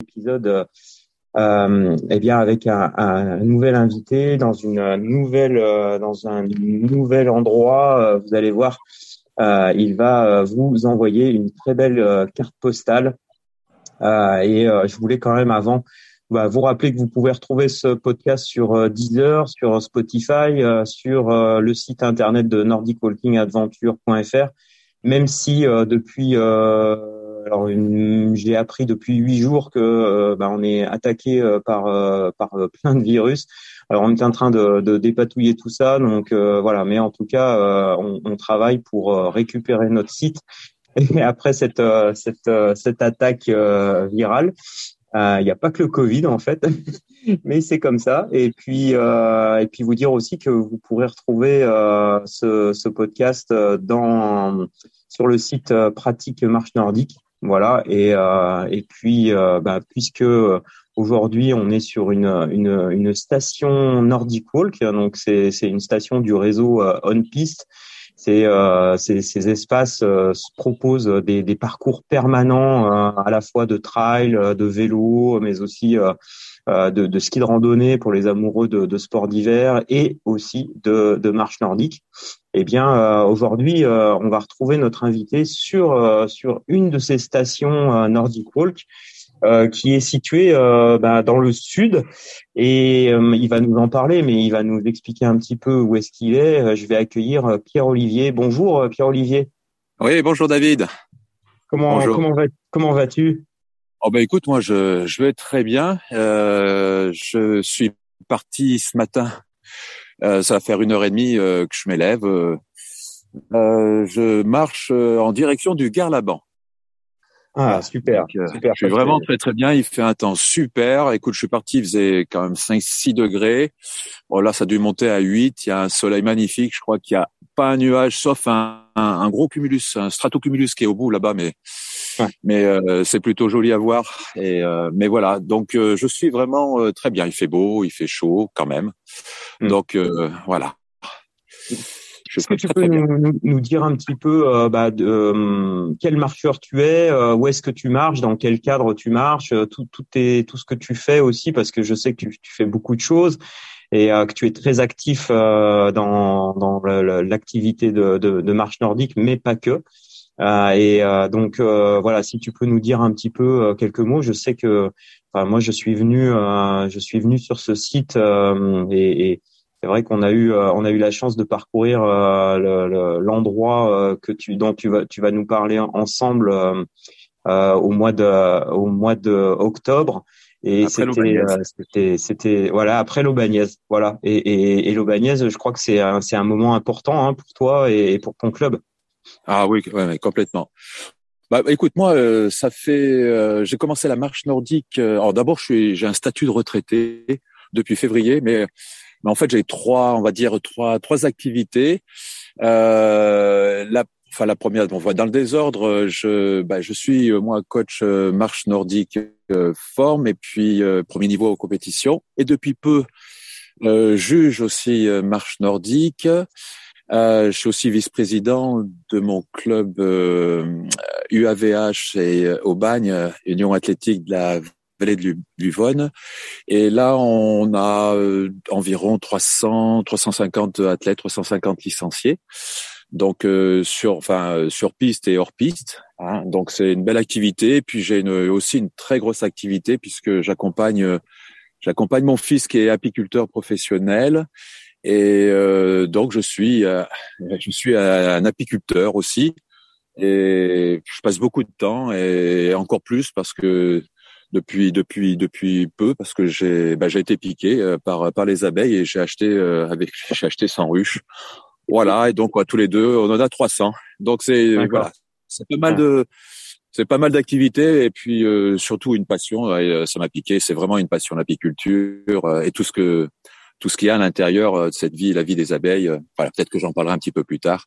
épisode euh, eh bien avec un, nouvel invité dans une nouvelle euh, dans un nouvel endroit. Euh, vous allez voir, euh, il va vous envoyer une très belle carte postale. et je voulais quand même avant bah, vous rappeler que vous pouvez retrouver ce podcast sur Deezer, sur Spotify, sur le site internet de nordicwalkingadventure.fr. Même si depuis alors j'ai appris depuis huit jours que euh, bah, on est attaqué euh, par euh, par plein de virus. Alors on est en train de, de dépatouiller tout ça, donc voilà. Mais en tout cas, on, on, travaille pour récupérer notre site. Et après cette cette cette attaque virale, il n'y a pas que le Covid en fait, mais c'est comme ça. Et puis et puis vous dire aussi que vous pourrez retrouver ce, ce podcast dans sur le site Pratique Marche Nordique voilà. Et, euh, et puis, euh, bah, puisque aujourd'hui on est sur une, une, une station Nordic Walk, donc c'est une station du réseau euh, On Piste. C'est euh, ces, ces espaces euh, proposent des, des parcours permanents à la fois de trail, de vélo, mais aussi de, de, ski de randonnée pour les amoureux de, de sport d'hiver et aussi de, de marche nordique. Eh bien, euh, aujourd'hui, euh, on va retrouver notre invité sur euh, sur une de ces stations Nordic Walk, qui est située bah, dans le sud. Et il va nous en parler, mais il va nous expliquer un petit peu où est-ce qu'il est. Je vais accueillir Pierre-Olivier. Bonjour, Pierre-Olivier. Oui, bonjour David. Comment comment va comment vas-tu? Oh ben écoute, moi je je vais très bien. je suis parti ce matin euh, ça va faire une heure et demie euh, que je m'élève. Euh, je marche en direction du Garlaban. Ah, super, super. Je suis vraiment très très bien. Il fait un temps super. Écoute, je suis parti, il faisait quand même 5-6 degrés. Bon, là, ça a dû monter à 8. Il y a un soleil magnifique. Je crois qu'il n'y a pas un nuage, sauf un, un, gros cumulus, un stratocumulus qui est au bout là-bas, mais mais euh, c'est plutôt joli à voir. Et euh, mais voilà, donc euh, je suis vraiment très bien. Il fait beau, il fait chaud quand même. Hmm. Donc voilà. Est-ce que tu peux nous, nous, dire un petit peu bah, de, quel marcheur tu es, où est-ce que tu marches, dans quel cadre tu marches, tout, tout, est, tout ce que tu fais aussi, parce que je sais que tu, tu fais beaucoup de choses et que tu es très actif dans, dans l'activité de, de, de, marche nordique, mais pas que. Euh, et euh, donc euh, voilà, si tu peux nous dire un petit peu quelques mots. Je sais que enfin, moi je suis venu, je suis venu sur ce site et, et c'est vrai qu'on a eu on a eu la chance de parcourir l'endroit que tu dont tu vas tu vas nous parler ensemble au mois de au mois de octobre. Et c'était c'était voilà après l'Aubagnaise voilà. Et et, et l'Aubagnaise je crois que c'est un c'est un moment important hein, pour toi et pour ton club ah oui, complètement. Bah, écoute, moi, euh, ça fait, euh, j'ai commencé la marche nordique. Euh, alors d'abord, j'ai un statut de retraité depuis février, mais, mais en fait, j'ai trois, on va dire trois, trois activités. la, enfin la première, on voit dans le désordre. Je, bah, je suis moi coach marche nordique forme et puis premier niveau aux compétitions. Et depuis peu, juge aussi marche nordique. Euh, je suis aussi vice-président de mon club euh, UAVH et euh, au Bagne, Union athlétique de la vallée de Luvonne. Et là, on a euh, environ 300, 350 athlètes, 350 licenciés. Donc sur, enfin sur piste et hors piste. Hein. Donc c'est une belle activité. Et puis j'ai aussi une très grosse activité puisque j'accompagne, j'accompagne mon fils qui est apiculteur professionnel et euh, donc je suis euh, je suis un apiculteur aussi. Et je passe beaucoup de temps et encore plus parce que depuis depuis depuis peu parce que j'ai bah, j'ai été piqué euh, par par les abeilles et j'ai acheté avec j'ai acheté 100 ruches. Voilà. Et donc quoi, tous les deux on en a 300. Donc c'est voilà, c'est pas mal de c'est pas mal d'activités et puis surtout une passion. Et, ça m'a piqué, c'est vraiment une passion l'apiculture et tout ce que tout ce qu'il y a à l'intérieur euh, de cette vie, la vie des abeilles. Euh, voilà, peut-être que j'en parlerai un petit peu plus tard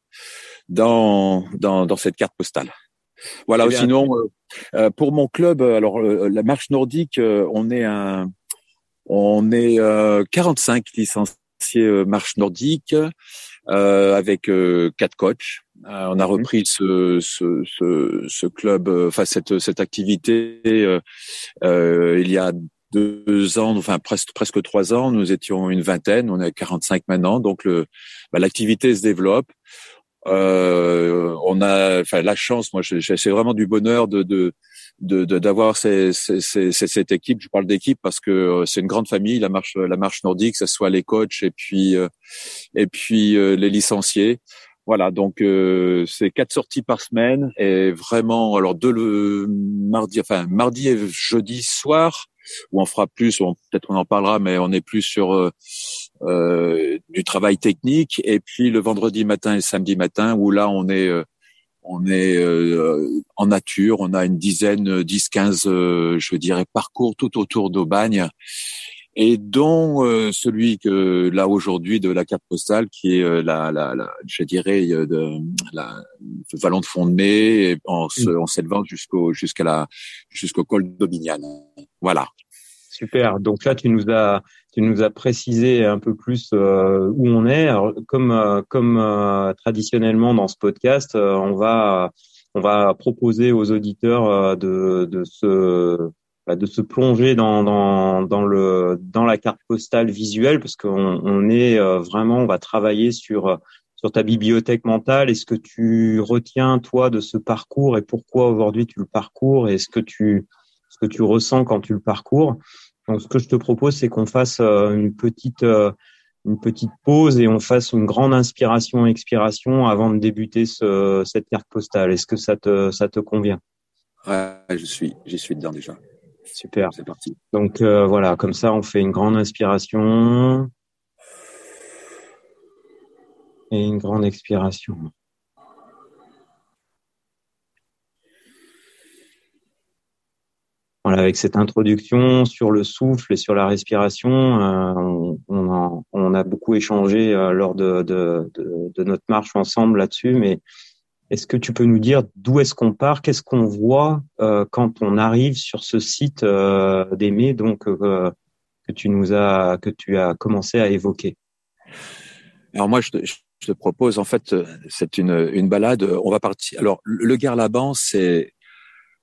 dans dans, dans cette carte postale. Voilà. Eh sinon, euh, pour mon club, alors la marche nordique, on est un, on est 45 licenciés marche nordique. avec quatre coachs. on a repris ce, ce, ce, ce club, enfin cette, cette activité il y a deux ans, enfin presque presque trois ans, nous étions une vingtaine, on est à 45 maintenant, donc le bah, l'activité se développe. Euh, on a, enfin la chance, moi, c'est vraiment du bonheur de de d'avoir ces, ces, cette équipe. Je parle d'équipe parce que euh, c'est une grande famille, la marche la marche nordique, que ce soit les coachs et puis euh, et puis euh, les licenciés. Voilà, donc euh, c'est quatre sorties par semaine et vraiment alors deux le mardi, enfin mardi et jeudi soir où on fera plus, peut-être on en parlera, mais on est plus sur euh, euh, du travail technique. Et puis le vendredi matin et samedi matin, où là on est euh, on est en nature, on a une dizaine, 10, 15, je dirais, parcours tout autour d'Aubagne et dont euh, celui que là aujourd'hui de la carte postale qui est euh, la, la, la, je dirais euh, de la le vallon de fond de mai en, en s'élevant jusqu'au jusqu'à la jusqu'au col d'Aubignan. Voilà. Super. Donc là tu nous as tu nous as précisé un peu plus où on est. Alors, comme comme traditionnellement dans ce podcast, on va on va proposer aux auditeurs de de se de se plonger dans, dans, dans, le, dans la carte postale visuelle parce qu'on on est euh, vraiment, on va travailler sur, sur ta bibliothèque mentale et ce que tu retiens toi de ce parcours et pourquoi aujourd'hui tu le parcours et ce que tu, ce que tu ressens quand tu le parcours? Donc ce que je te propose, c'est qu'on fasse euh, une petite, euh, une petite pause et on fasse une grande inspiration-expiration avant de débuter ce, cette carte postale. Est-ce que ça te, ça te convient? Ouais, je suis, j'y suis dedans déjà. Super. C'est parti. Donc euh, voilà, comme ça, on fait une grande inspiration et une grande expiration. Voilà, avec cette introduction sur le souffle et sur la respiration, euh, on, a beaucoup échangé euh, lors de, de, notre marche ensemble là-dessus, mais est-ce que tu peux nous dire d'où est-ce qu'on part, qu'est-ce qu'on voit euh, quand on arrive sur ce site euh, d'Aimé, donc euh, que tu nous as que tu as commencé à évoquer? Alors moi, je te, propose en fait, c'est une, une balade. On va partir. Alors le Garlaban, c'est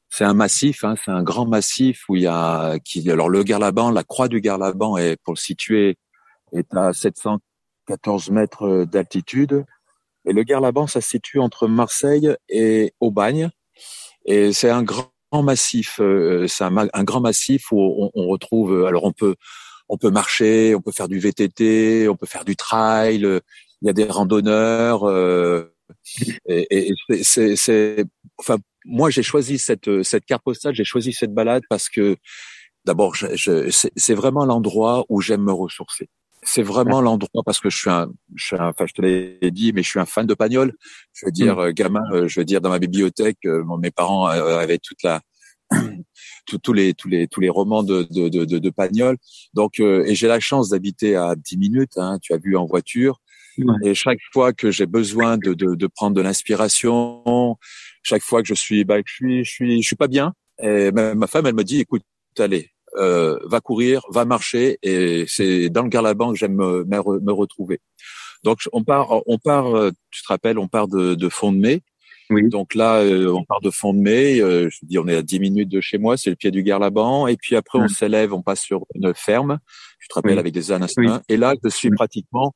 c'est un massif, hein, c'est un grand massif où il y a qui. Alors le Garlaban, la croix du Garlaban est pour le situer est à 714 mètres d'altitude. Et le Garlaban, ça se situe entre Marseille et Aubagne. Et c'est un grand massif, euh, c'est un, grand massif où on, on, retrouve. Euh, alors on peut, on peut marcher, on peut faire du VTT, on peut faire du trail. Il y a des randonneurs. Euh, et, et c'est, enfin, moi j'ai choisi cette cette carte postale, j'ai choisi cette balade parce que d'abord, je, je, c'est vraiment l'endroit où j'aime me ressourcer c'est vraiment l'endroit parce que je suis un, je suis enfin je te l'ai dit, mais je suis un fan de Pagnol. Je veux dire, mm. euh, gamin, euh, je veux dire dans ma bibliothèque, euh, mes parents avaient toute la tous les tous les tous les romans de de de, de Pagnol. Donc et j'ai la chance d'habiter à 10 minutes. Hein, tu as vu en voiture. Et chaque fois que j'ai besoin de, de, de prendre de l'inspiration, chaque fois que je suis, bah, je suis, je suis, je suis pas bien. Et ma femme, elle me dit, écoute, allez, euh, va courir, va marcher, et c'est dans le Garlaban que j'aime me, me, retrouver. Donc on part, on part, euh, tu te rappelles, on part de, de fond de mai. Oui. Donc là, euh, on part de fond de mai. je dis, on est à 10 minutes de chez moi, c'est le pied du Garlaban. Et puis après, on s'élève, on passe sur une ferme. Tu te rappelles avec des ânes Et là, je suis pratiquement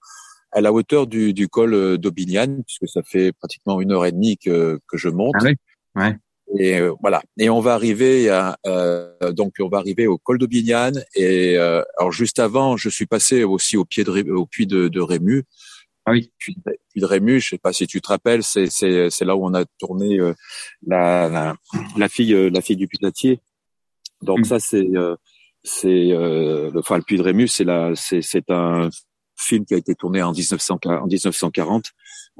à la hauteur du, du col d'Aubignan, puisque ça fait pratiquement une heure et demie que, que je monte. Ah oui. Ouais. Et euh, voilà. Et on va arriver à euh, donc on va arriver au col d'Aubignan. Et euh, alors juste avant, je suis passé aussi au pied de au puits de, de Rému. Ah oui. Puits, de Rému, je sais pas si tu te rappelles, c'est c'est c'est là où on a tourné la, la, la fille la fille du Putatier. Donc mm. ça c'est c'est le enfin le puits de Rému, c'est la c'est c'est un film qui a été tourné en 1900 en 1940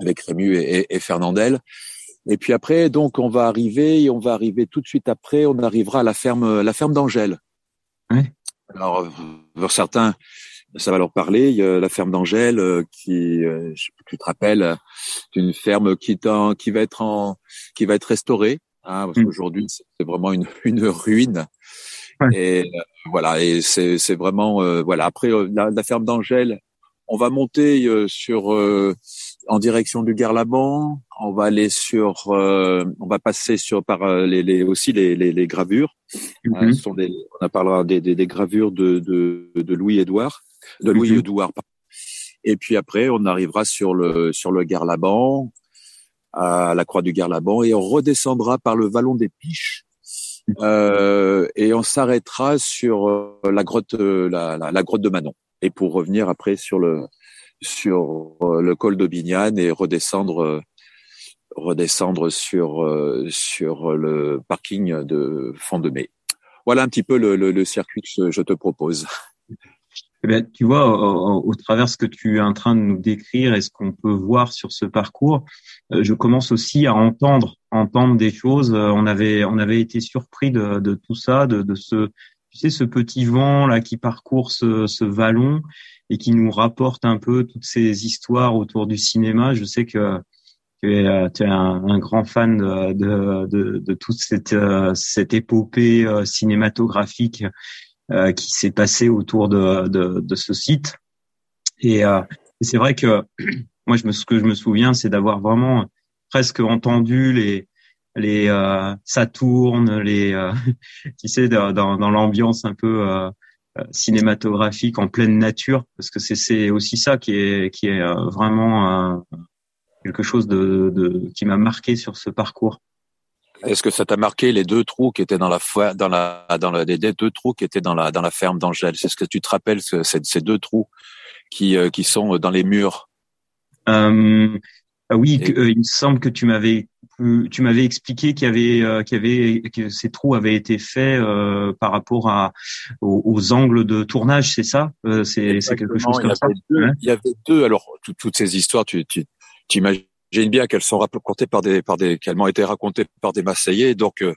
avec Rému et, et Fernandel. Et puis après, donc, on va arriver, et on va arriver tout de suite après, on arrivera à la ferme, la ferme d'Angèle. Oui. Alors, pour certains, ça va leur parler. Il y a la ferme d'Angèle euh, qui, euh, tu te rappelles, une ferme qui est en, qui va être en, qui va être restaurée. Hein, parce mm. qu'aujourd'hui, c'est vraiment une, une ruine. Et euh, voilà, et c'est, c'est vraiment, voilà. Après, la, la ferme d'Angèle, on va monter sur en direction du Garlaban. On va aller sur, euh, on va passer sur par euh, les, les aussi les, les, les gravures. Mhm. sont des, on parlera des, des, des gravures de, de, de Louis Édouard, de Louis Mhm. Édouard. pardon. Et puis après, on arrivera sur le sur le Garlaban, à la croix du Garlaban, et on redescendra par le vallon des Piches. Euh, et on s'arrêtera sur euh, la grotte, euh, la, la, la grotte de Manon. Et pour revenir après sur le sur euh, le col d'Aubignan et redescendre euh, redescendre sur euh, sur le parking de Fond de Mai. Voilà un petit peu le, circuit que je- te propose. Eh tu vois, au, travers ce que tu es en train de nous décrire et ce qu'on peut voir sur ce parcours, je commence aussi à entendre, entendre des choses. On avait, on avait été surpris de, de tout ça, de, de ce, tu sais, ce petit vent là qui parcourt ce, ce vallon et qui nous rapporte un peu toutes ces histoires autour du cinéma. Je sais que tu es, euh, tu es un, grand fan de, de, de, toute cette, euh, cette épopée euh, cinématographique qui s'est passé autour de, de, de ce site. Et, et c'est vrai que moi, je me, ce que je me souviens, c'est d'avoir vraiment presque entendu les les euh, ça tourne, les euh, tu sais dans, dans, l'ambiance un peu euh, euh, cinématographique en pleine nature, parce que c'est c'est aussi ça qui est qui est euh, vraiment euh, quelque chose de, de qui m'a marqué sur ce parcours. Est-ce que ça t'a marqué les deux trous qui étaient dans la dans la dans la les deux trous qui étaient dans la dans la ferme d'Angèle? C'est ce que tu te rappelles ce- ces, deux trous qui euh, qui sont dans les murs? Euh, oui, que, euh, il me semble que tu m'avais tu m'avais expliqué qu'il y avait euh, qu'il y avait que ces trous avaient été faits euh, par rapport à aux, aux angles de tournage, c'est ça? Euh, C'est quelque chose comme ça. il y avait deux, Ouais. il y avait deux. Alors tout- toutes ces histoires, tu tu t'imagines bien qu'elles sont racontées par des par des qu'elles m'ont été racontées par des Marseillais. Donc euh,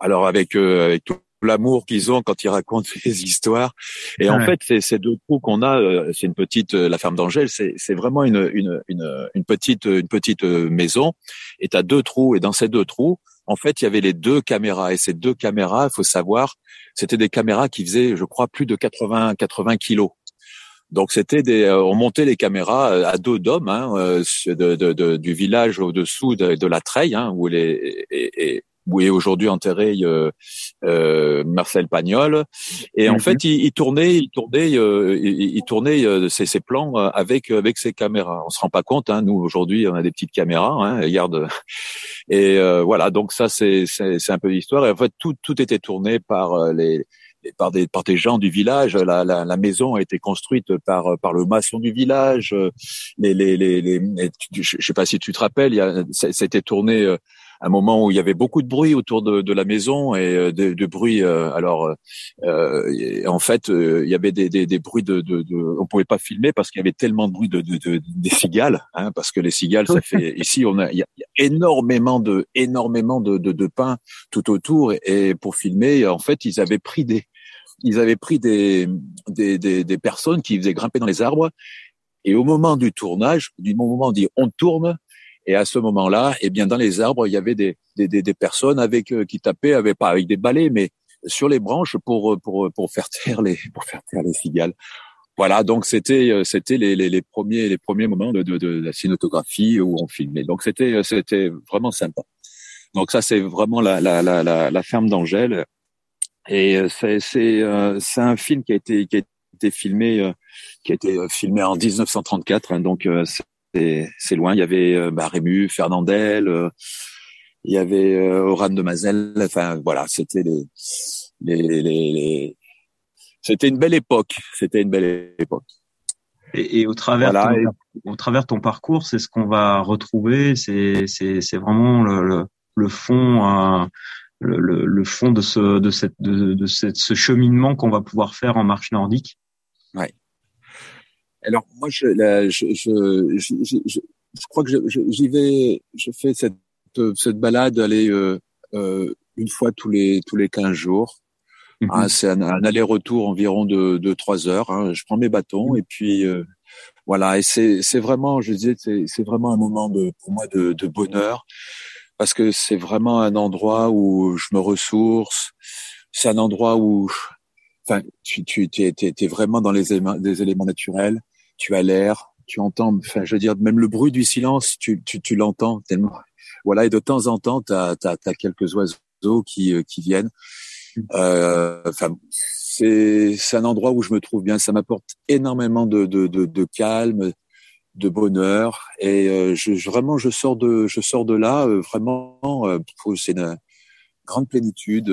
alors avec euh, avec tout l'amour qu'ils ont quand ils racontent ces histoires. Et en fait, ces, ces deux trous qu'on a, euh, c'est une petite, euh, la ferme d'Angèle, c'est c'est vraiment une une une une petite une petite euh, maison. Et t'as deux trous. Et dans ces deux trous, en fait, il y avait les deux caméras. Et ces deux caméras, il faut savoir, c'était des caméras qui faisaient, je crois, plus de 80 80 kilos. Donc c'était des, on montait les caméras à dos d'hommes hein, de, de, de- du village au-dessous de, de la Treille, hein, où les et, et- où est aujourd'hui enterré euh, euh, Marcel Pagnol. Et en Mhm. fait, il, il tournait, il tournait, euh, il, il tournait euh, ses, ses plans avec avec ses caméras. On se rend pas compte, hein, nous aujourd'hui, on a des petites caméras, hein, regarde. Et euh, voilà, donc ça c'est c'est c'est un peu l'histoire. Et en fait, tout tout était tourné par les par des par des gens du village. La, la, la maison a été construite par par le maçon du village. Les les les, les je sais pas si tu te rappelles, il y a été tourné euh, un moment où il y avait beaucoup de bruit autour de, de la maison et euh, de, de bruit. euh, alors euh, en fait, euh, il y avait des, des, des bruits de, de, de on pouvait pas filmer parce qu'il y avait tellement de bruit de, de, de des cigales, hein, parce que les cigales, ça fait ici on a il y a, énormément de énormément de, de, de pins tout autour et, et pour filmer, en fait, ils avaient pris des ils avaient pris des, des, des, des personnes qui faisaient grimper dans les arbres. Et au moment du tournage, du moment où on dit on tourne, et à ce moment-là, eh bien dans les arbres, il y avait des, des, des, des personnes avec euh, qui tapaient, avec, pas avec des balais, mais sur les branches pour pour pour faire taire les pour faire taire les cigales. Voilà, donc c'était euh, c'était les, les, les premiers les premiers moments de, de, de la cinématographie où on filmait. Donc c'était euh, c'était vraiment sympa. Donc ça c'est vraiment la la la la, la ferme d'Angèle. Et euh, c'est c'est euh, c'est un film qui a été qui a été filmé euh, qui a été euh, filmé en 1934. hein, donc euh, c'est loin. Il y avait euh, bah, Rému, Fernandel, euh, il y avait euh, Oran de Mazel. Enfin voilà, c'était les les, les, les- c'était une belle époque. C'était une belle époque. Et, et au travers Voilà, ton, au travers ton parcours, c'est ce qu'on va retrouver. C'est c'est c'est vraiment le le, le fond. euh, le, le, le fond de ce de cette de, de cette, ce cheminement qu'on va pouvoir faire en marche nordique. Alors moi, je, la, je, je, je, je, je- je crois que j'y vais. Je fais cette cette balade aller euh, euh, une fois tous les tous les quinze jours. Hein, c'est un, un aller-retour environ de, de trois heures. hein. Je prends mes bâtons et puis euh, voilà. Et c'est c'est vraiment, je disais, c'est c'est vraiment un moment de pour moi de, de bonheur parce que c'est vraiment un endroit où je me ressource. C'est un endroit où, enfin, tu tu t'es, t'es, t'es vraiment dans les éléments, des éléments naturels. Tu as l'air, tu entends, enfin, je veux dire, même le bruit du silence, tu, tu, tu l'entends tellement. Voilà, et de temps en temps, tu as, quelques oiseaux qui, euh, qui viennent. Euh, enfin, c'est un endroit où je me trouve bien. Ça m'apporte énormément de, de, de, de, calme, de bonheur, et euh, je, vraiment, je sors de, je sors de là euh, vraiment. Euh, c'est une grande plénitude.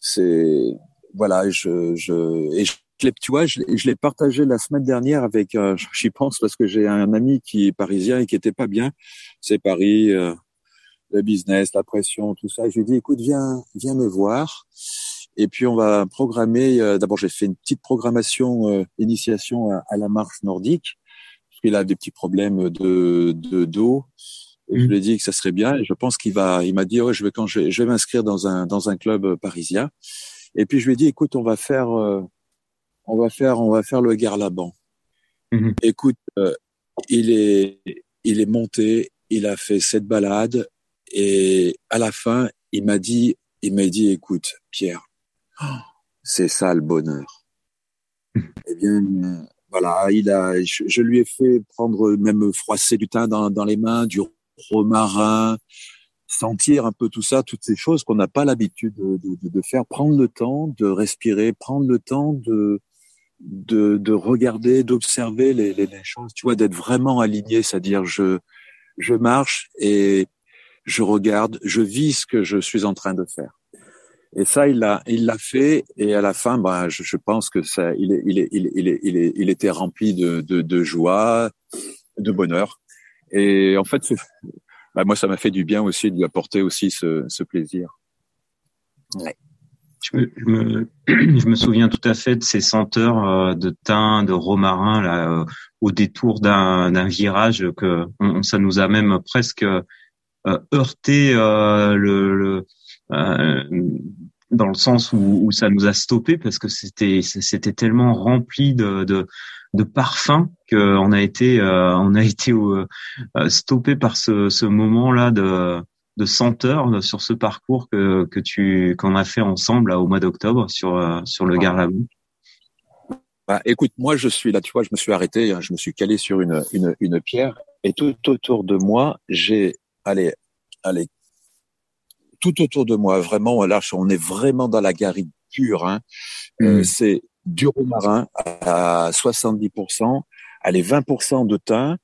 c'est voilà, je, je et je, tu vois, je, je l'ai partagé la semaine dernière avec, j'y pense parce que j'ai un ami qui est parisien et qui était pas bien. C'est Paris, le business, la pression, tout ça. je lui ai dit, écoute, viens, viens me voir. Et puis on va programmer. Euh, d'abord, j'ai fait une petite programmation euh, initiation à, la marche nordique parce qu'il a des petits problèmes de de dos. Et je mmh. lui ai dit que ça serait bien. Et je pense qu'il va. Il m'a dit ouais, je vais quand je, je vais m'inscrire dans un dans un club parisien. Et puis je lui ai dit écoute, on va faire euh, on va faire on va faire le Garlaban. Mmh. Écoute, il est il est monté. Il a fait cette balade et à la fin, il m'a dit, il m'a dit, écoute, Pierre, c'est ça le bonheur. eh bien, voilà, il a, je, lui ai fait prendre même froisser du thym dans, dans les mains, du romarin, sentir un peu tout ça, toutes ces choses qu'on n'a pas l'habitude de, de, de, faire, prendre le temps de respirer, prendre le temps de de, de regarder, d'observer les, les, les, choses, tu vois, d'être vraiment aligné, c'est-à-dire je je marche et je regarde, je vis ce que je suis en train de faire. Et ça, il l'a, il l'a fait. Et à la fin, bah, je, je, pense que ça, il, est, il, est, il, est, il, est, il, était rempli de, de, de, joie, de bonheur. Et en fait, bah, moi, ça m'a fait du bien aussi de lui apporter aussi ce, ce plaisir. Ouais. Je me, je, me, je me, souviens tout à fait de ces senteurs euh, de thym, de romarin là, euh, au détour d'un virage que on, ça nous a même presque euh, heurté euh, le, euh, dans le sens où, où, ça nous a stoppé parce que c'était c'était tellement rempli de, de, de parfums qu'on a été on a été stoppé par ce, ce moment là de de senteur sur ce parcours que, que tu qu'on a fait ensemble là, au mois d'octobre sur sur le Garlabou. Bah, écoute, moi je suis là, tu vois, je me suis arrêté, hein, je me suis calé sur une, une, une pierre et tout autour de moi, j'ai allez, allez, tout autour de moi, vraiment, là, on est vraiment dans la garrigue pure. Hein. Euh, mm. c'est du romarin à 70%, allez, 20% de thym.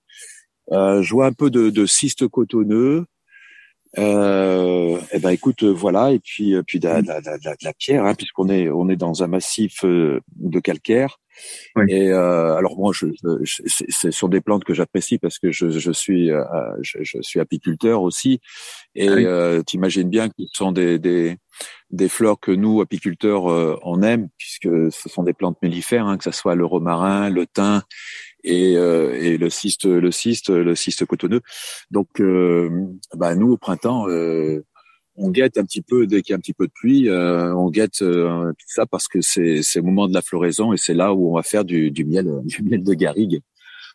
Euh, je vois un peu de, de ciste cotonneux. Euh, eh ben écoute, voilà, et puis puis de, de la pierre, hein, puisqu'on est on est dans un massif euh, de calcaire. Et euh, alors moi, je, je, ce sont des plantes que j'apprécie parce que je, je suis euh, je, je, suis apiculteur aussi. Et ah euh, tu imagines bien que ce sont des, des, des fleurs que nous apiculteurs euh, on aime puisque ce sont des plantes mellifères, hein, que ce soit le romarin, le thym et, euh, et le cyste, le cyste, le cyste cotonneux. Donc, bah, nous au printemps on guette un petit peu dès qu'il y a un petit peu de pluie, euh, on guette euh, tout ça parce que c'est c'est le moment de la floraison et c'est là où on va faire du, du miel du miel de garrigue.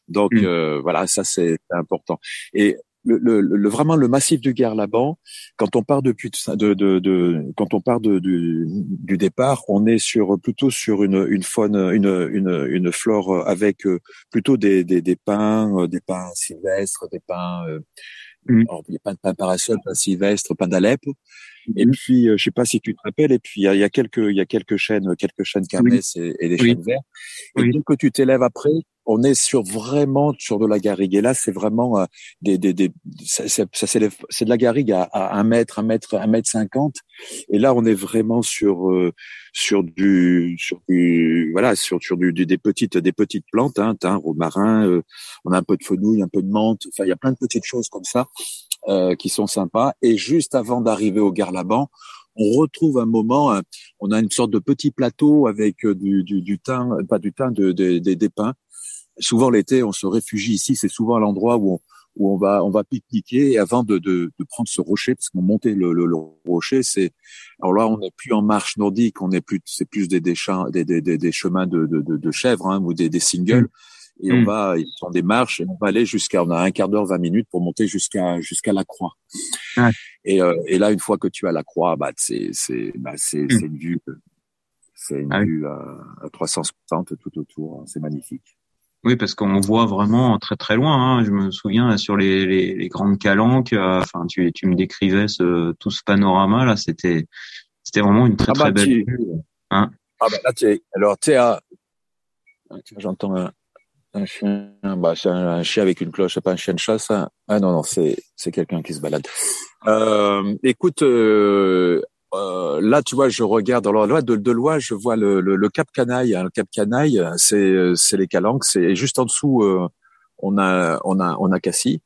Donc mm. euh, voilà, ça c'est important. Et le, le, vraiment le massif du Guerlaban, quand on part depuis de, de, de quand on part de, du, du départ, on est sur plutôt sur une, une faune, une, une, une flore avec plutôt des, des, des pins, des pins sylvestres, des pins Mmh. Alors, il n'y a pas de pain parasol, pain sylvestre, pain d'Alep. Et mmh. puis, euh, je sais pas si tu te rappelles, et puis il y a, quelques, il y a quelques chaînes, quelques chaînes carnès et, et, des chaînes verts. Et dès que tu t'élèves après, on est sur vraiment sur de la garrigue. Et là, c'est vraiment euh, des, des, des, ça, ça c'est de la garrigue à, à un mètre, un mètre, un mètre cinquante. Et là, on est vraiment sur euh, sur du sur du voilà sur sur du, des petites des petites plantes, hein, thym, romarin. Euh, on a un peu de fenouil, un peu de menthe. Enfin, il y a plein de petites choses comme ça euh, qui sont sympas. Et juste avant d'arriver au Garlaban, on retrouve un moment, on a une sorte de petit plateau avec du, du, du thym, pas du thym, de, de, des pins souvent l'été, on se réfugie ici. C'est souvent l'endroit où on, où on va on va pique-niquer et avant de, de, de, prendre ce rocher parce qu'on montait le, le, le, rocher c'est alors là on n'est plus en marche nordique on est plus c'est plus des des, des, des, des chemins de, de, de chèvres hein, ou des, des singles et on mm. va ils sont des marches et on va aller jusqu'à on a un quart d'heure 20 minutes pour monter jusqu'à jusqu'à la croix et, euh, et là une fois que tu as la croix bah c'est c'est bah, c'est mm. une vue c'est une ah vue à, à 360 tout autour hein, c'est magnifique Oui, parce qu'on voit vraiment très très loin. Hein. Je me souviens sur les, les, les grandes calanques. Euh, enfin, tu, tu me décrivais ce, tout ce panorama là. C'était c'était vraiment une très ah bah, très belle vue. Hein ah bah là, tu alors tu à j'entends un, un, chien. Bah c'est un, chien avec une cloche. C'est pas un chien de chasse. Hein. Ah non non, c'est c'est quelqu'un qui se balade. Euh, écoute, euh, euh, là, tu vois, je regarde. Alors là, de, de loin, je vois le, le, le Cap Canaille. Hein. Le Cap Canaille, c'est c'est les Calanques. C'est juste en dessous. Euh, on a on a on a Cassis.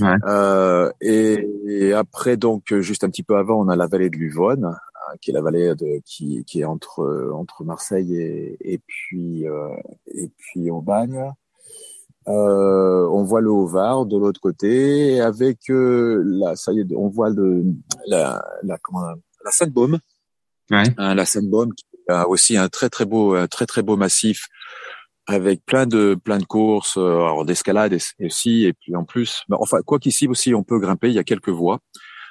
Ouais. Euh, et, et, après, donc, juste un petit peu avant, on a la vallée de l'Uvonne, hein, qui est la vallée de, qui, qui est entre entre Marseille et, et puis et puis Aubagne. Euh, on voit le Haut-Var de l'autre côté, avec euh, là, ça y est, on voit le la la comment la Sainte-Baume. Ouais. Hein, la Sainte-Baume qui a aussi un très très beau un très très beau massif avec plein de plein de courses euh, d'escalade aussi et puis en plus enfin quoi qu'ici aussi on peut grimper il y a quelques voies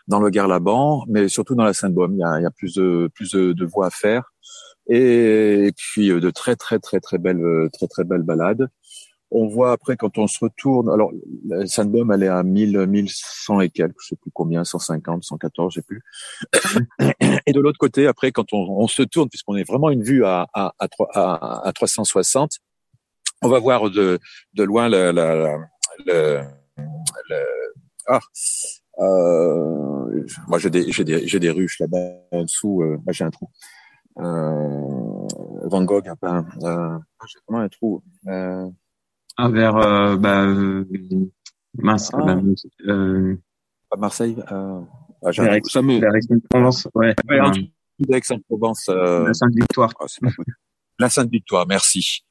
dans le Garlaban mais surtout dans la Sainte-Baume il y a, il y a plus de plus de, de voies à faire et, et, puis euh, de très très très très belles très très belles balades on voit après quand on se retourne, alors la Sainte-Baume, elle est à 1000, 1100 et quelques, je sais plus combien, 150, 114, je sais plus. Et de l'autre côté, après, quand on, on se tourne, puisqu'on est vraiment une vue à, à, à, à 360, on va voir de, de loin le, le, le, le ah, euh, moi j'ai des j'ai des j'ai des ruches là-bas en dessous, euh, j'ai un trou. Euh, Van Gogh a peint, euh, j'ai vraiment un trou. Euh, ah, vers euh, bah, euh, mince, ah. bah, euh, à Marseille. Euh, ah, vers, Aix, vers Aix-en-Provence, ouais. ouais Aix-en-Provence. Euh... La Sainte-Victoire. Ah, la Sainte-Victoire, merci.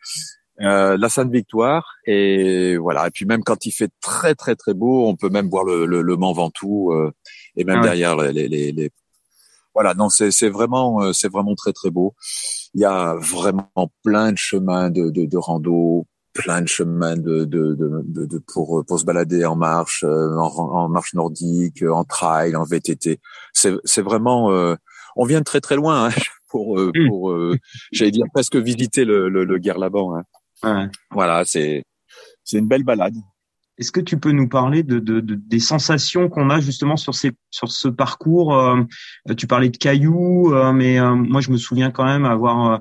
Euh, la Sainte-Victoire et voilà et puis même quand il fait très très très beau on peut même voir le, le, le Mont Ventoux euh, et même ah, derrière les, les, les, voilà non c'est c'est vraiment euh, c'est vraiment très très beau il y a vraiment plein de chemins de de, de rando plein de chemins de, de, de, de, pour pour se balader en marche, euh, en, en, marche nordique, en trail, en VTT. C'est c'est vraiment euh, on vient de très très loin hein, pour euh, hmm. pour j'allais dire presque visiter le le, le Hein. Ouais. Voilà, c'est c'est une belle balade. Est-ce que tu peux nous parler de, de, de des sensations qu'on a justement sur ces sur ce parcours euh, Tu parlais de cailloux, euh, mais euh, moi je me souviens quand même avoir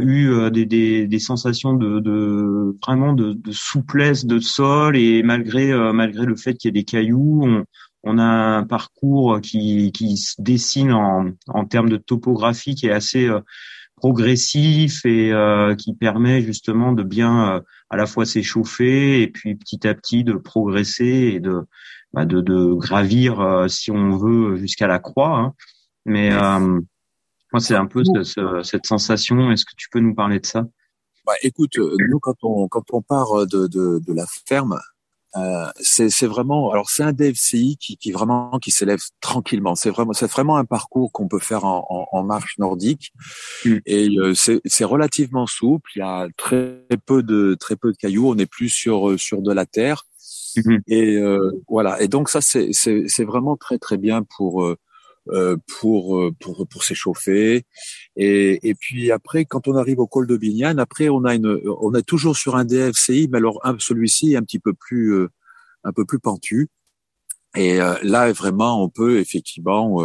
eu des, des, des, sensations de, de vraiment de, de, souplesse de sol. Et malgré malgré le fait qu'il y ait des cailloux, on, on a un parcours qui, qui se dessine en, en termes de topographie qui est assez progressif et euh, qui permet justement de bien euh, à la fois s'échauffer et puis petit à petit de progresser et de bah, de, de, gravir euh, si on veut jusqu'à la croix. Hein. Mais moi c'est un peu ce, ce, cette sensation. Est-ce que tu peux nous parler de ça? Bah, écoute, nous quand on quand on part de, de, de la ferme, euh, c'est vraiment, alors c'est un DFCI qui, qui vraiment qui s'élève tranquillement. C'est vraiment, c'est vraiment un parcours qu'on peut faire en, en, en marche nordique mm. et euh, c'est relativement souple. Il y a très peu de très peu de cailloux. On n'est plus sur euh, sur de la terre mm-hmm. et euh, voilà. Et donc ça c'est c'est vraiment très très bien pour euh, pour euh, pour pour s'échauffer. Et et puis après quand on arrive au col de Bignane après on a une on est toujours sur un DFCI mais alors celui-ci est un petit peu plus euh, un peu plus pentu. Et là vraiment on peut effectivement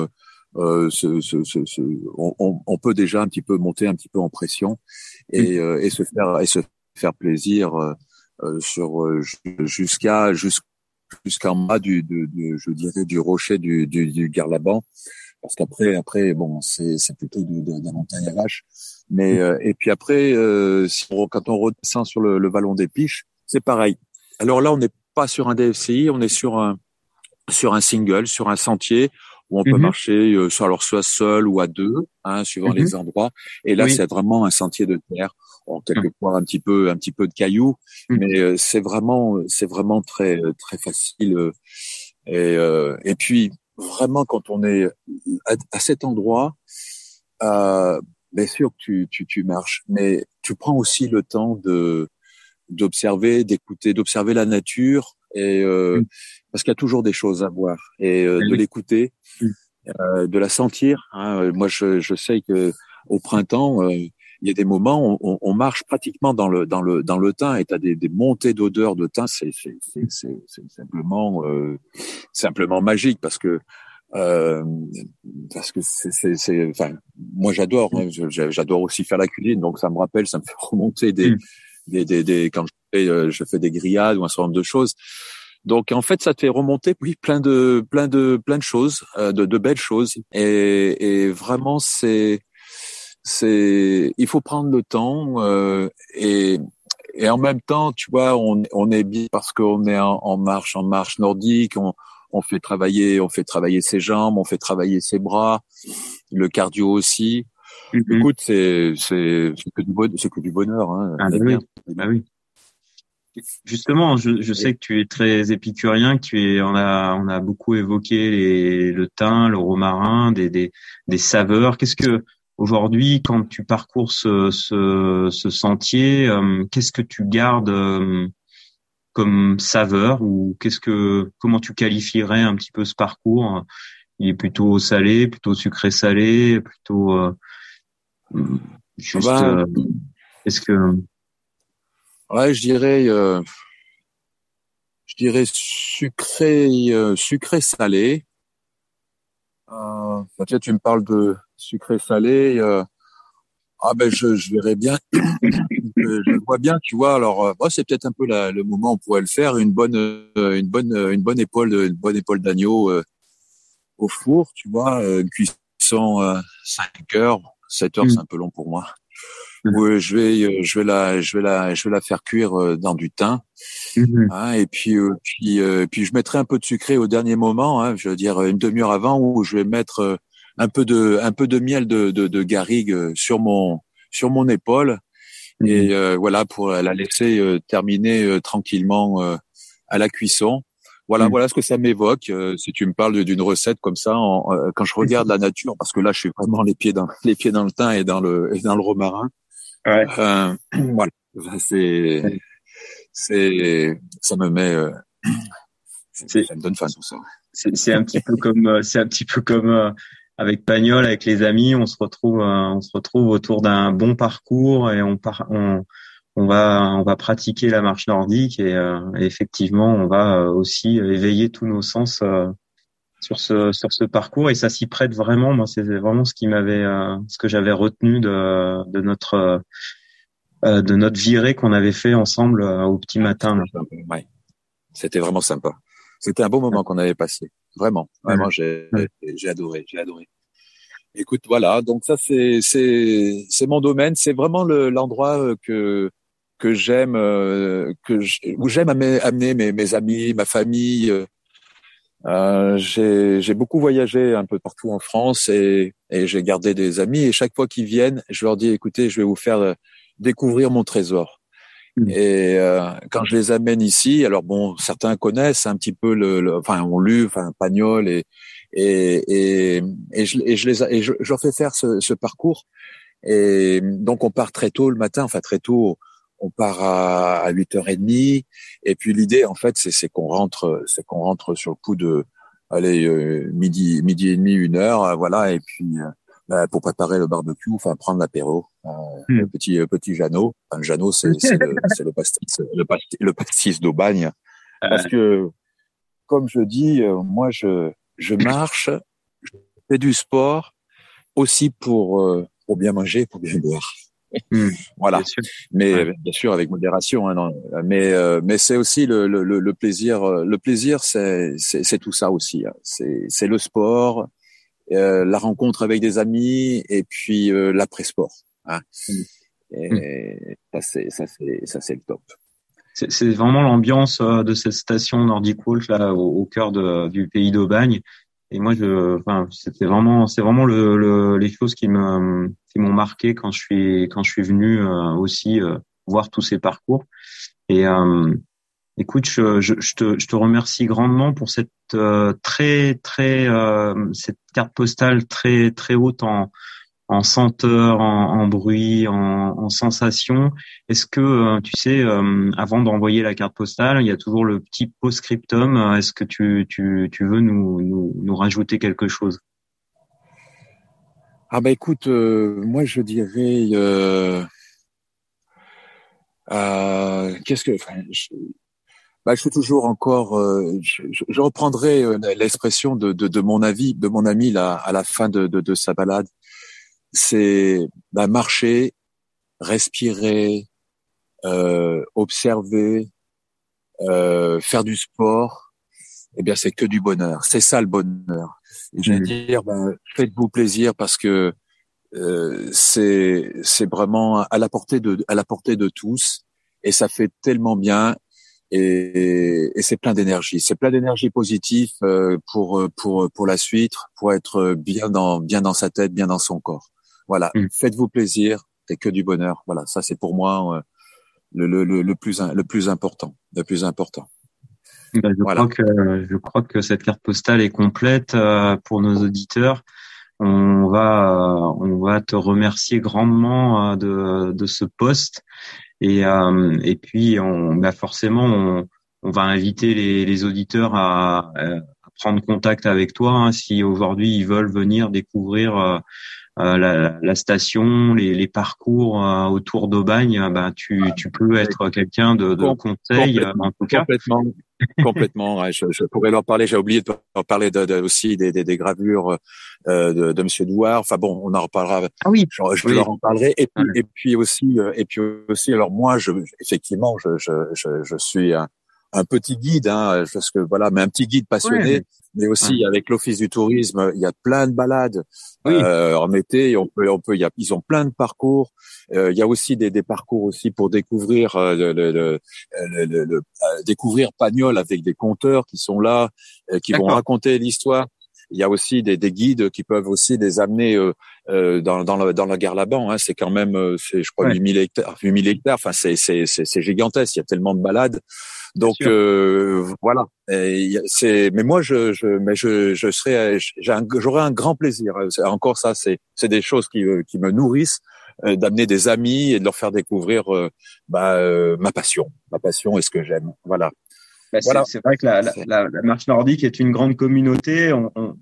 euh, ce, ce, ce, on, on, peut déjà un petit peu monter un petit peu en pression et, et se faire et se faire plaisir sur jusqu'à jusqu'à jusqu'en bas du, de, je dirais, du rocher du, du, du Garlaban, parce qu'après, après, bon, c'est, c'est plutôt de, de, de la montagne à vache. Mais mm. euh, et puis après, euh, si on, quand on redescend sur le, le vallon des Piches, c'est pareil. Alors là, on n'est pas sur un DFCI, on est sur un sur un single, sur un sentier où on peut mm-hmm. marcher euh, soit alors soit seul ou à deux, hein, suivant les mm-hmm. endroits. Et là, c'est vraiment un sentier de terre Bon, quelquefois un petit peu, un petit peu de cailloux, mmh. mais euh, c'est vraiment, c'est vraiment très, très facile. Euh, et, euh, et puis vraiment quand on est à, à cet endroit, euh, bien sûr que tu, tu, tu marches, mais tu prends aussi le temps de d'observer, d'écouter, d'observer la nature et euh, mmh. parce qu'il y a toujours des choses à voir et euh, de l'écouter, mmh. euh, de la sentir. Hein. Moi, je, je sais que au printemps, il y a des moments où on, on, marche pratiquement dans le dans le dans le thym et t'as des, des montées d'odeur de thym, c'est c'est c'est simplement euh, simplement magique parce que euh, parce que c'est c'est enfin moi j'adore hein, j'adore aussi faire la cuisine donc ça me rappelle ça me fait remonter des mm. des, des, des quand je fais euh, je fais des grillades ou un certain nombre de choses donc en fait, ça te fait remonter oui plein de plein de plein de choses, euh, de, de belles choses. Et, et vraiment, c'est c'est il faut prendre le temps euh, et et en même temps, tu vois, on, on est bien parce qu'on est en, en, marche en marche nordique. On, on fait travailler, on fait travailler ses jambes, on fait travailler ses bras, le cardio aussi. Mm-hmm. Écoute, c'est c'est que du c'est que du bonheur. Hein. Ah, bah oui. Ah oui. Justement, je, je, sais que tu es très épicurien, que tu es, on a, on a beaucoup évoqué les, le thym, le romarin, des, des, des saveurs. Qu'est-ce que aujourd'hui, quand tu parcours ce, ce, ce sentier, euh, qu'est-ce que tu gardes euh, comme saveur ou qu'est-ce que, comment tu qualifierais un petit peu ce parcours? Il est plutôt salé, plutôt sucré-salé, plutôt euh, juste. Bah, est-ce que Ouais, je dirais, euh, je dirais sucré, euh, sucré salé. Euh, bah, tu me parles de sucré salé. Euh, ah ben je, je verrais bien, je, vois bien, tu vois. Alors, euh, c'est peut-être un peu la, le moment où on pourrait le faire. Une bonne, une bonne, une bonne épaule, une bonne épaule d'agneau au four, tu vois. Une cuisson 5 heures, 7 heures, mmh. c'est un peu long pour moi. Oui, je vais, euh, je vais la, je vais la, je vais la faire cuire euh, dans du thym. Mhm. Hein, et puis, euh, puis, puis je mettrai un peu de sucré au dernier moment. Hein, je veux dire une demi-heure avant, où je vais mettre un peu de, un peu de miel de, de, de garrigue sur mon, sur mon épaule. Et mhm. voilà pour la laisser terminer tranquillement à la cuisson. Voilà, mhm. voilà ce que ça m'évoque. si tu me parles d'une recette comme ça, quand je regarde la nature, parce que là, je suis vraiment les pieds dans les pieds dans le thym et dans le et dans le romarin. Ouais. Euh, voilà, c'est, c'est, ça me met, euh, ça me donne faim tout ça. C'est un petit peu comme, euh, c'est un petit peu comme euh, avec Pagnol, avec les amis, on se retrouve, on se retrouve autour d'un bon parcours et on part, on, on va, on va pratiquer la marche nordique et, et effectivement, on va aussi éveiller tous nos sens sur ce sur ce parcours et ça s'y prête vraiment. Moi, c'est vraiment ce qui m'avait, euh, ce que j'avais retenu de de notre euh, de notre virée qu'on avait fait ensemble euh, au petit matin. Ouais. C'était vraiment sympa. C'était un beau moment qu'on avait passé. Vraiment, vraiment, j'ai j'ai adoré, j'ai adoré. Écoute, voilà. Donc ça, c'est c'est c'est mon domaine. C'est vraiment l'endroit que que j'aime que où j'aime amener mes, mes amis, ma famille euh, j'ai beaucoup voyagé un peu partout en France et, et j'ai gardé des amis. Et chaque fois qu'ils viennent, je leur dis écoutez, je vais vous faire euh, découvrir mon trésor. Mmh. Et euh, quand je les amène ici, alors bon, certains connaissent un petit peu le, enfin, ont lu, enfin, Pagnol et et et, et, je, et je les et je, je, leur fais faire ce, ce parcours. Et donc on part très tôt le matin, enfin très tôt on part à, à 8h30 et puis l'idée en fait c'est qu'on rentre c'est qu'on rentre sur le coup de allez euh, midi midi et demi une heure euh, voilà. Et puis euh, bah, pour préparer le barbecue enfin prendre l'apéro hmm. le petit petit Jeannot. Enfin, Jeannot c'est le, le pastis le pastis, le pastis d'Aubagne. Parce que comme je dis moi je je marche je fais du sport aussi pour pour bien manger pour bien boire Mmh, voilà. Mais bien sûr avec modération. Hein, non. Mais euh, mais c'est aussi le, le, le, plaisir. Euh, le plaisir, c'est c'est tout ça aussi. Hein. C'est c'est le sport, euh, la rencontre avec des amis et puis euh, l'après-sport. Hein. Et mmh. ça c'est ça c'est ça c'est le top. C'est vraiment l'ambiance de cette station Nordic Wolf là au, au cœur de, du pays d'Aubagne. Et moi, je, enfin, c'était vraiment, c'est vraiment le, le, les choses qui me, qui m'ont marqué quand je suis, quand je suis venu euh, aussi euh, voir tous ces parcours. Et euh, écoute, je, je, je, te, je te remercie grandement pour cette très, très, cette carte postale très, très haute en, en senteur, en, bruit, en, en sensation. Est-ce que euh, tu sais, euh, avant d'envoyer la carte postale, il y a toujours le petit post-scriptum. Est-ce que tu, tu, tu veux nous, nous, nous rajouter quelque chose? Ah bah écoute, euh, moi je dirais, euh, euh, qu'est-ce que, enfin, je, bah, je suis toujours encore, euh, je, je, reprendrai euh, l'expression de, de, de, mon avis, de mon ami là à la fin de, de, de sa balade, c'est bah, marcher, respirer, observer, faire du sport. Eh bien, c'est que du bonheur. C'est ça le bonheur. Et je vais mmh. dire, ben, faites-vous plaisir parce que euh, c'est c'est vraiment à la portée de à la portée de tous et ça fait tellement bien et, et c'est plein d'énergie. C'est plein d'énergie positive euh, pour pour pour la suite, pour être bien dans bien dans sa tête, bien dans son corps. Voilà, mmh. faites-vous plaisir et que du bonheur. Voilà, ça c'est pour moi euh, le, le, le, plus le plus important, le plus important. Bah, je, crois que, je crois que cette carte postale est complète euh, pour nos auditeurs. On va, euh, on va te remercier grandement euh, de, de ce poste. Et, et puis, on, bah forcément, on, on va inviter les, les auditeurs à, à, prendre contact avec toi hein, si aujourd'hui ils veulent venir découvrir euh, la, la, station, les, les parcours euh, autour d'Aubagne, euh, ben tu, tu peux être quelqu'un de, de conseil en tout cas. Complètement, complètement. Ouais, je, je, pourrais leur parler. J'ai oublié de leur parler de, de, aussi des, des, des gravures euh, de, de Monsieur Douard. Enfin bon, on en reparlera. Ah oui. Je, je leur en parlerai. Et puis, et puis aussi, et puis aussi. Alors moi, je, effectivement, je, je, je, je suis un, un petit guide, hein, parce que voilà, mais un petit guide passionné, mais aussi avec l'office du tourisme, il y a plein de balades euh, en été, on peut, on peut, il y a, ils ont plein de parcours. Euh, il y a aussi des, des parcours aussi pour découvrir euh, le, le, le, le euh, découvrir Pagnol avec des conteurs qui sont là, euh, qui vont raconter l'histoire. Il y a aussi des, des, guides qui peuvent aussi les amener euh, euh, dans, dans, la, dans la gare Laban. Hein. C'est quand même, c'est je crois, ouais. 8000 hectares. 8000 hectares. Enfin, c'est, c'est, c'est, gigantesque. Il y a tellement de balades. Donc euh, voilà. C'est mais moi je, je mais je je serais j'aurais un grand plaisir. Encore ça c'est c'est des choses qui euh, qui me nourrissent euh, d'amener des amis et de leur faire découvrir euh, bah, euh, ma passion, ma passion et ce que j'aime. Voilà. Bah, voilà. C'est vrai que la, la, la, marche nordique est une grande communauté. On, on,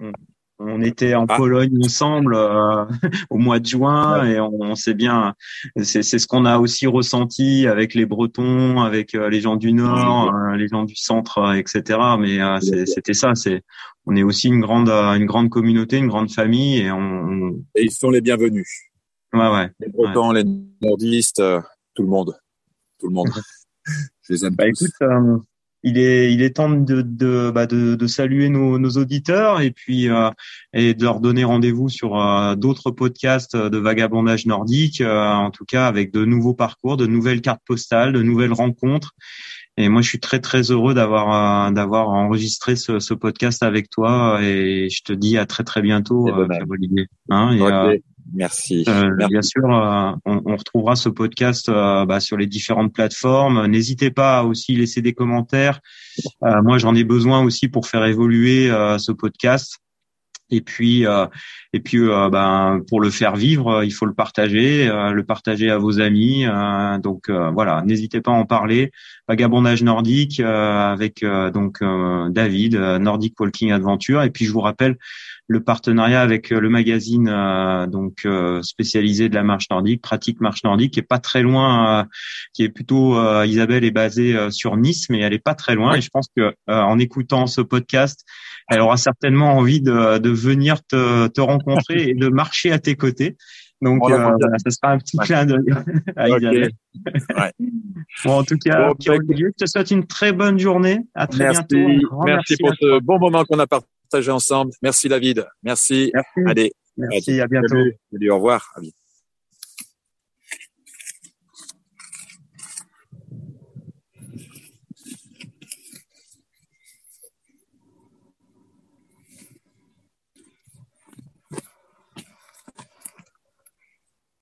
on était en ah. Pologne ensemble euh, au mois de juin et on, on sait bien, c'est ce qu'on a aussi ressenti avec les Bretons, avec euh, les gens du Nord, euh, les gens du Centre, etc. Mais c'était ça. C'est on est aussi une grande une grande communauté, une grande famille et on. Et ils sont les bienvenus. Ouais ouais. Les Bretons, ouais. les Nordistes, tout le monde, tout le monde. Je les aime bah, tous. Écoute, il est, il est temps de, de, bah de, de saluer nos, nos, auditeurs et puis euh, et de leur donner rendez-vous sur euh, d'autres podcasts de vagabondage nordique, euh, en tout cas avec de nouveaux parcours, de nouvelles cartes postales, de nouvelles rencontres. Et moi, je suis très très heureux d'avoir euh, d'avoir enregistré ce, ce, podcast avec toi et je te dis à très très bientôt, euh, hein, et, okay. Merci. Euh, Merci. Bien sûr, euh, on, on, retrouvera ce podcast euh, bah, sur les différentes plateformes. N'hésitez pas à aussi laisser des commentaires. Euh, moi, j'en ai besoin aussi pour faire évoluer euh, ce podcast. Et puis, euh, et puis, ben, pour le faire vivre, il faut le partager, le partager à vos amis. donc voilà, n'hésitez pas à en parler. Vagabondage nordique avec donc David, Nordic Walking Adventure. Et puis, je vous rappelle le partenariat avec euh, le magazine euh, donc euh, spécialisé de la marche nordique, pratique marche nordique, qui est pas très loin, qui est plutôt Isabelle est basée sur Nice, mais elle est pas très loin. Et je pense que en écoutant ce podcast, elle aura certainement envie de, de venir te, te rencontrer et de marcher à tes côtés. Donc, oh, euh, voilà, ce sera un petit ouais. clin d'œil à Isabelle. Ouais. bon, en tout cas, bon, Pierre Olivier, je te souhaite une très bonne journée. À très merci. bientôt. Merci, merci pour ce bon moment qu'on a partagé ensemble. Merci David. Merci. merci. Allez. Merci, à bientôt. Salut, Salut au revoir.